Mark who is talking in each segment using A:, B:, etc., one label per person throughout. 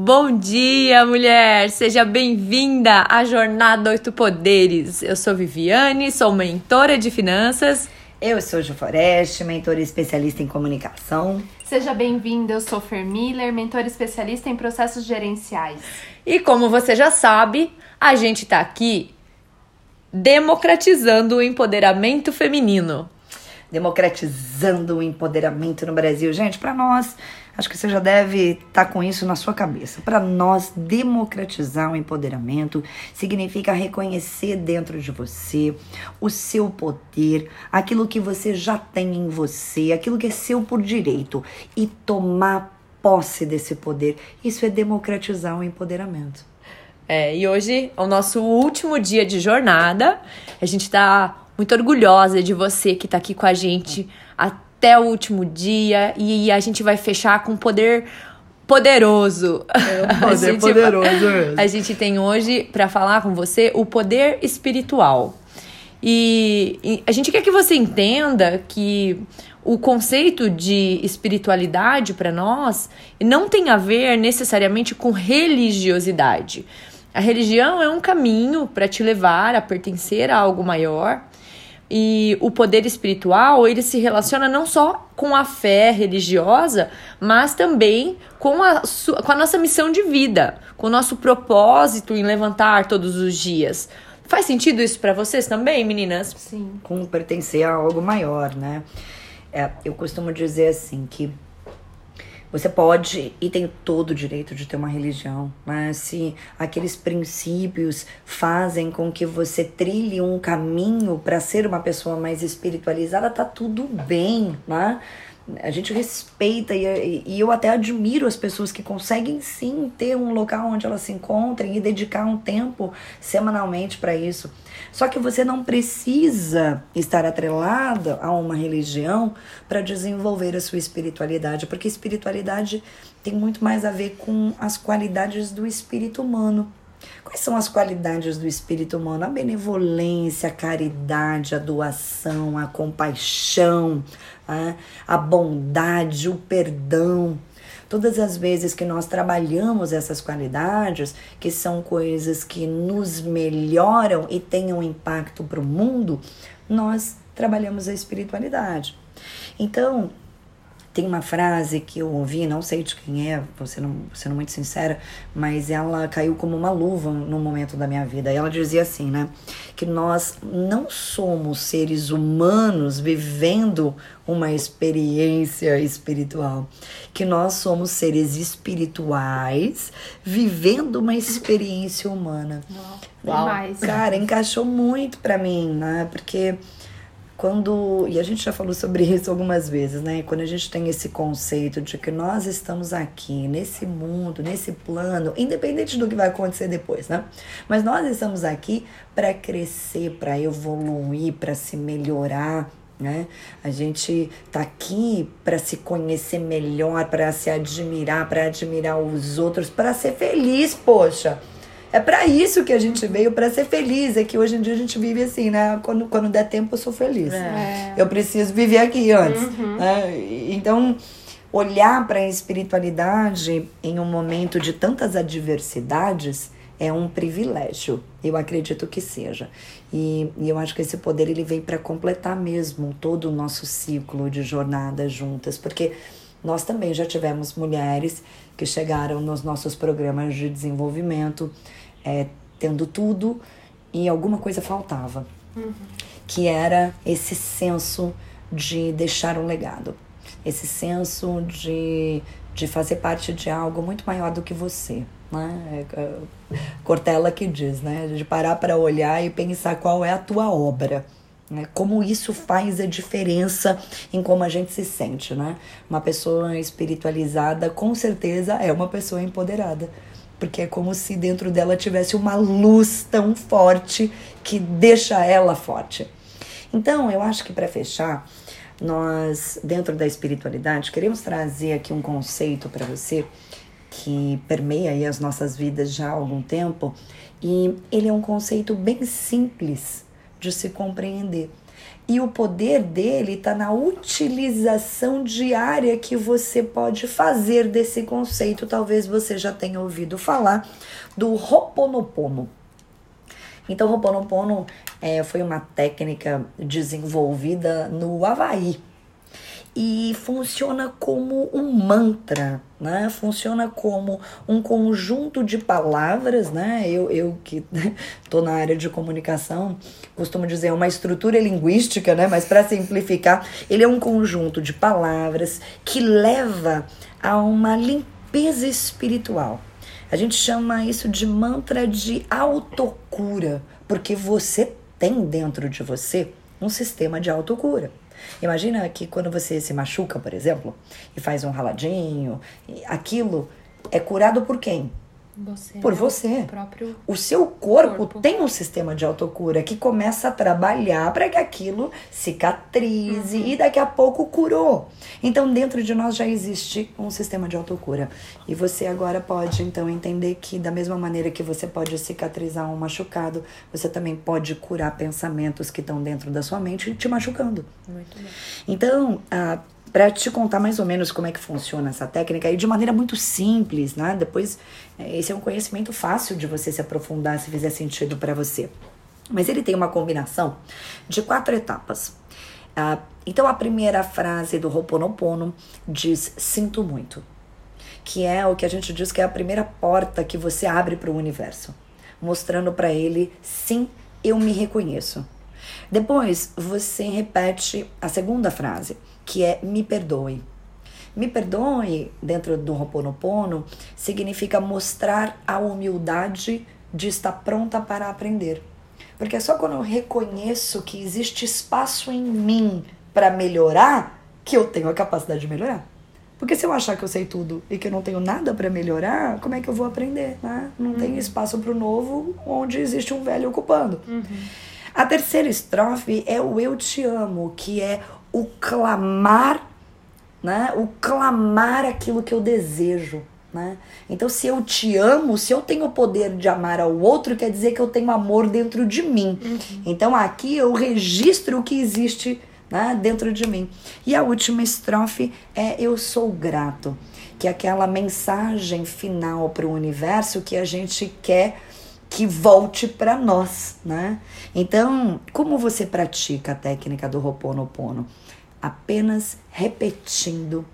A: Bom dia, mulher! Seja bem-vinda à Jornada Oito Poderes. Eu sou Viviane, sou mentora de finanças.
B: Eu sou Ju Foreste, mentora especialista em comunicação.
C: Seja bem-vinda, eu sou Fer Miller, mentora especialista em processos gerenciais.
A: E como você já sabe, a gente está aqui democratizando o empoderamento feminino.
B: Democratizando o empoderamento no Brasil. Gente, para nós, acho que você já deve estar tá com isso na sua cabeça. Para nós, democratizar o empoderamento significa reconhecer dentro de você o seu poder, aquilo que você já tem em você, aquilo que é seu por direito e tomar posse desse poder. Isso é democratizar o empoderamento.
A: É, e hoje é o nosso último dia de jornada. A gente está muito orgulhosa de você que está aqui com a gente até o último dia. E a gente vai fechar com poder poderoso.
B: É um poder a poderoso mesmo.
A: A gente tem hoje para falar com você o poder espiritual. E, e a gente quer que você entenda que o conceito de espiritualidade para nós não tem a ver necessariamente com religiosidade. A religião é um caminho para te levar a pertencer a algo maior. E o poder espiritual, ele se relaciona não só com a fé religiosa, mas também com a, com a nossa missão de vida, com o nosso propósito em levantar todos os dias. Faz sentido isso para vocês também, meninas?
B: Sim. Com pertencer a algo maior, né? É, eu costumo dizer assim que você pode e tem todo o direito de ter uma religião, mas se aqueles princípios fazem com que você trilhe um caminho para ser uma pessoa mais espiritualizada, tá tudo bem, né? A gente respeita e, e, eu até admiro as pessoas que conseguem sim ter um local onde elas se encontrem e dedicar um tempo semanalmente para isso. Só que você não precisa estar atrelada a uma religião para desenvolver a sua espiritualidade, porque espiritualidade tem muito mais a ver com as qualidades do espírito humano. Quais são as qualidades do espírito humano? A benevolência, a caridade, a doação, a compaixão, a, bondade, o perdão. Todas as vezes que nós trabalhamos essas qualidades, que são coisas que nos melhoram e têm um impacto para o mundo, nós trabalhamos a espiritualidade. Então, tem uma frase que eu ouvi, não sei de quem é, sendo, sendo muito sincera, mas ela caiu como uma luva no momento da minha vida. E ela dizia assim, né? Que nós não somos seres humanos vivendo uma experiência espiritual, que nós somos seres espirituais vivendo uma experiência humana.
C: Uau. Demais.
B: Cara, encaixou muito para mim, né? Porque quando e a gente já falou sobre isso algumas vezes, né? Quando a gente tem esse conceito de que nós estamos aqui nesse mundo, nesse plano, independente do que vai acontecer depois, né? Mas nós estamos aqui para crescer, para evoluir, para se melhorar, né? A gente tá aqui para se conhecer melhor, para se admirar, para admirar os outros, para ser feliz, poxa. É para isso que a gente veio, para ser feliz. É que hoje em dia a gente vive assim, né? Quando, quando der tempo eu sou feliz. É. Eu preciso viver aqui antes. Uhum. Né? Então, olhar para a espiritualidade em um momento de tantas adversidades é um privilégio. Eu acredito que seja. E, e eu acho que esse poder ele vem para completar mesmo todo o nosso ciclo de jornada juntas, porque nós também já tivemos mulheres que chegaram nos nossos programas de desenvolvimento é, tendo tudo e alguma coisa faltava, uhum. que era esse senso de deixar um legado, esse senso de, de fazer parte de algo muito maior do que você. Né? É, é, Cortella que diz, né? De parar para olhar e pensar qual é a tua obra. Né? Como isso faz a diferença em como a gente se sente, né? Uma pessoa espiritualizada, com certeza, é uma pessoa empoderada. Porque é como se dentro dela tivesse uma luz tão forte que deixa ela forte. Então, eu acho que para fechar, nós, dentro da espiritualidade, queremos trazer aqui um conceito para você que permeia aí as nossas vidas já há algum tempo. E ele é um conceito bem simples de se compreender. E o poder dele está na utilização diária que você pode fazer desse conceito. Talvez você já tenha ouvido falar do Ho'oponopono. Então, Ho'oponopono é, foi uma técnica desenvolvida no Havaí e funciona como um mantra, né? Funciona como um conjunto de palavras, né? Eu, eu que estou na área de comunicação, costumo dizer uma estrutura linguística, né? Mas para simplificar, ele é um conjunto de palavras que leva a uma limpeza espiritual. A gente chama isso de mantra de autocura, porque você tem dentro de você um sistema de autocura. Imagina que quando você se machuca, por exemplo, e faz um raladinho, aquilo é curado por quem?
C: Você,
B: por
C: né?
B: você.
C: O próprio
B: O seu corpo,
C: Corpo.
B: tem um sistema de autocura que começa a trabalhar para que aquilo cicatrize
C: Uhum.
B: e daqui a pouco curou. Então, dentro de nós já existe um sistema de autocura. E você agora pode, então, entender que, da mesma maneira que você pode cicatrizar um machucado, você também pode curar pensamentos que estão dentro da sua mente te machucando.
A: Muito bom.
B: Então, ah, para te contar mais ou menos como é que funciona essa técnica, e de maneira muito simples, né? Depois, eh, esse é um conhecimento fácil de você se aprofundar se fizer sentido para você. Mas ele tem uma combinação de quatro etapas. Ah, então, a primeira frase do Ho'oponopono diz: Sinto muito. Que é o que a gente diz que é a primeira porta que você abre para o universo, mostrando para ele: sim, eu me reconheço. Depois, você repete a segunda frase, que é me perdoe. Me perdoe, dentro do Ho'oponopono, significa mostrar a humildade de estar pronta para aprender. Porque é só quando eu reconheço que existe espaço em mim para melhorar que eu tenho a capacidade de melhorar. Porque se eu achar que eu sei tudo e que eu não tenho nada para melhorar, como é que eu vou aprender? Né? Não tem espaço para o novo onde existe um velho ocupando. A terceira estrofe é o eu te amo, que é o clamar, né? O clamar aquilo que eu desejo, né? Então, se eu te amo, se eu tenho o poder de amar ao outro, quer dizer que eu tenho amor dentro de mim. Então, aqui eu registro o que existe né, dentro de mim. E a última estrofe é eu sou grato, que é aquela mensagem final para o universo que a gente quer que volte para nós, né? Então, como você pratica a técnica do Ho'oponopono? Apenas repetindo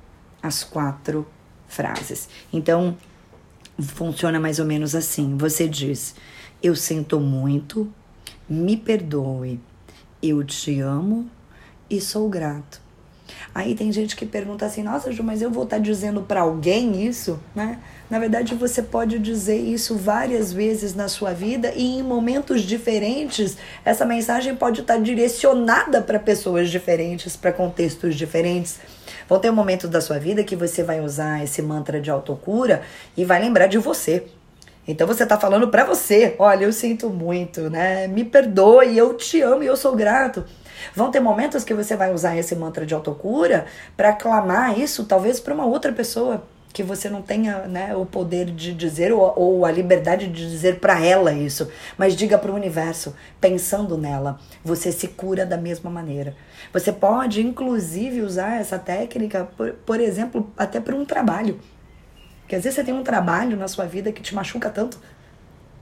B: as quatro frases. Então, funciona mais ou menos assim. Você diz: Eu sinto muito, me perdoe, eu te amo e sou grato. Aí tem gente que pergunta assim: Nossa, Ju, mas eu vou estar dizendo para alguém isso, né? Na verdade, você pode dizer isso várias vezes na sua vida e em momentos diferentes, essa mensagem pode estar direcionada para pessoas diferentes, para contextos diferentes. Vão ter momentos da sua vida que você vai usar esse mantra de autocura e vai lembrar de você. Então você tá falando para você, olha, eu sinto muito, né? Me perdoe, eu te amo e eu sou grato. Vão ter momentos que você vai usar esse mantra de autocura para clamar isso talvez para uma outra pessoa que você não tenha né, o poder de dizer ou, ou a liberdade de dizer para ela isso, mas diga para o universo, pensando nela, você se cura da mesma maneira. Você pode, inclusive, usar essa técnica, por, por exemplo, até para um trabalho. Porque às vezes você tem um trabalho na sua vida que te machuca tanto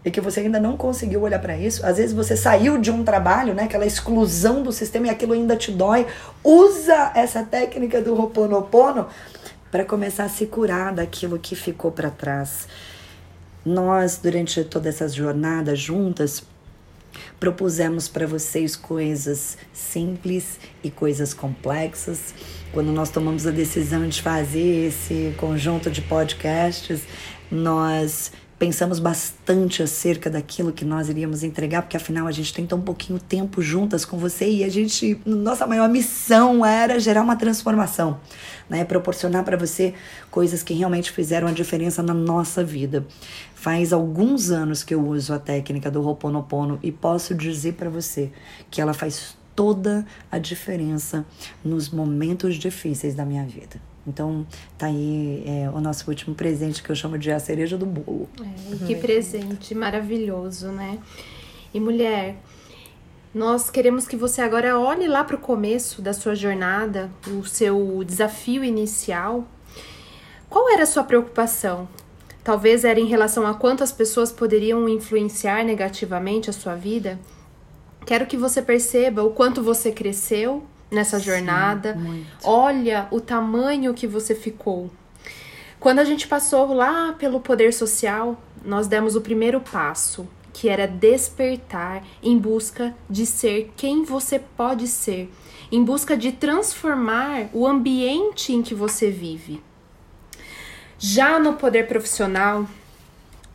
B: e que você ainda não conseguiu olhar para isso. Às vezes você saiu de um trabalho, né, aquela exclusão do sistema e aquilo ainda te dói. Usa essa técnica do Ho'oponopono para começar a se curar daquilo que ficou para trás. Nós, durante todas essas jornadas juntas, propusemos para vocês coisas simples e coisas complexas. Quando nós tomamos a decisão de fazer esse conjunto de podcasts, nós pensamos bastante acerca daquilo que nós iríamos entregar, porque afinal a gente tem tão pouquinho tempo juntas com você e a gente, nossa maior missão era gerar uma transformação, né? Proporcionar para você coisas que realmente fizeram a diferença na nossa vida. Faz alguns anos que eu uso a técnica do Ho'oponopono e posso dizer para você que ela faz toda a diferença nos momentos difíceis da minha vida. Então, tá aí é, o nosso último presente que eu chamo de a cereja do bolo.
C: É, que presente maravilhoso, né? E mulher, Nós queremos que você agora olhe lá para o começo da sua jornada, o seu desafio inicial. Qual era a sua preocupação? Talvez era em relação a quantas pessoas poderiam influenciar negativamente a sua vida. Quero que você perceba o quanto você cresceu nessa
A: Sim,
C: jornada.
A: muito.
C: Olha o tamanho que você ficou. Quando a gente passou lá pelo poder social, nós demos o primeiro passo, que era despertar em busca de ser quem você pode ser, em busca de transformar o ambiente em que você vive. Já no poder profissional,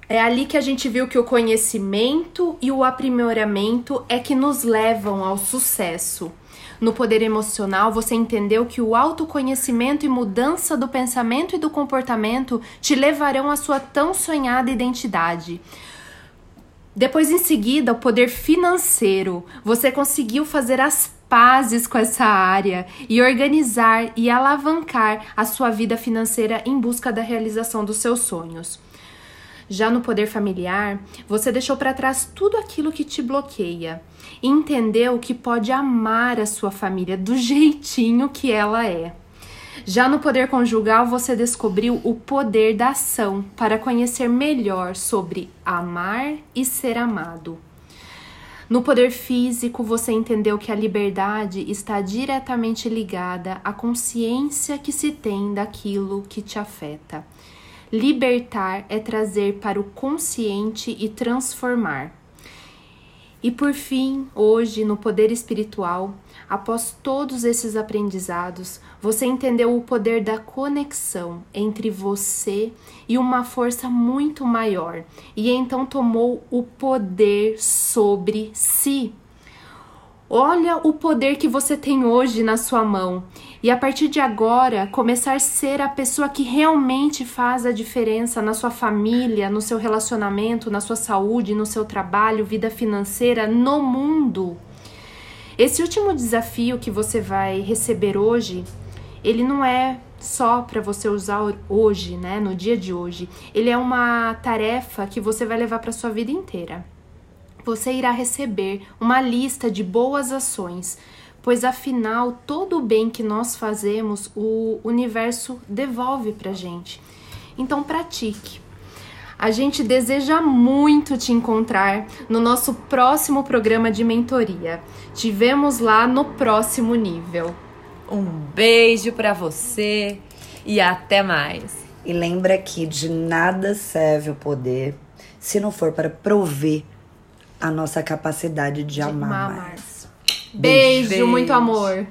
C: é ali que a gente viu que o conhecimento e o aprimoramento é que nos levam ao sucesso. No poder emocional, você entendeu que o autoconhecimento e mudança do pensamento e do comportamento te levarão à sua tão sonhada identidade. Depois, em seguida, o poder financeiro. Você conseguiu fazer as pazes com essa área e organizar e alavancar a sua vida financeira em busca da realização dos seus sonhos. Já no poder familiar, você deixou para trás tudo aquilo que te bloqueia e entendeu que pode amar a sua família do jeitinho que ela é. Já no poder conjugal, você descobriu o poder da ação para conhecer melhor sobre amar e ser amado. No poder físico, você entendeu que a liberdade está diretamente ligada à consciência que se tem daquilo que te afeta. Libertar é trazer para o consciente e transformar. E por fim, hoje, no poder espiritual, após todos esses aprendizados, você entendeu o poder da conexão entre você e uma força muito maior, e então tomou o poder sobre si. Olha o poder que você tem hoje na sua mão. E a partir de agora, começar a ser a pessoa que realmente faz a diferença na sua família, no seu relacionamento, na sua saúde, no seu trabalho, vida financeira, no mundo. Esse último desafio que você vai receber hoje, ele não é só para você usar hoje, né, no dia de hoje. Ele é uma tarefa que você vai levar para sua vida inteira você irá receber uma lista de boas ações, pois afinal todo o bem que nós fazemos, o universo devolve pra gente. Então pratique. A gente deseja muito te encontrar no nosso próximo programa de mentoria. Te vemos lá no próximo nível.
A: Um beijo para você e até mais.
B: E lembra que de nada serve o poder se não for para prover a nossa capacidade de,
C: De
B: amar
C: amar
B: mais.
C: mais. Beijo,
A: Beijo.
C: muito amor.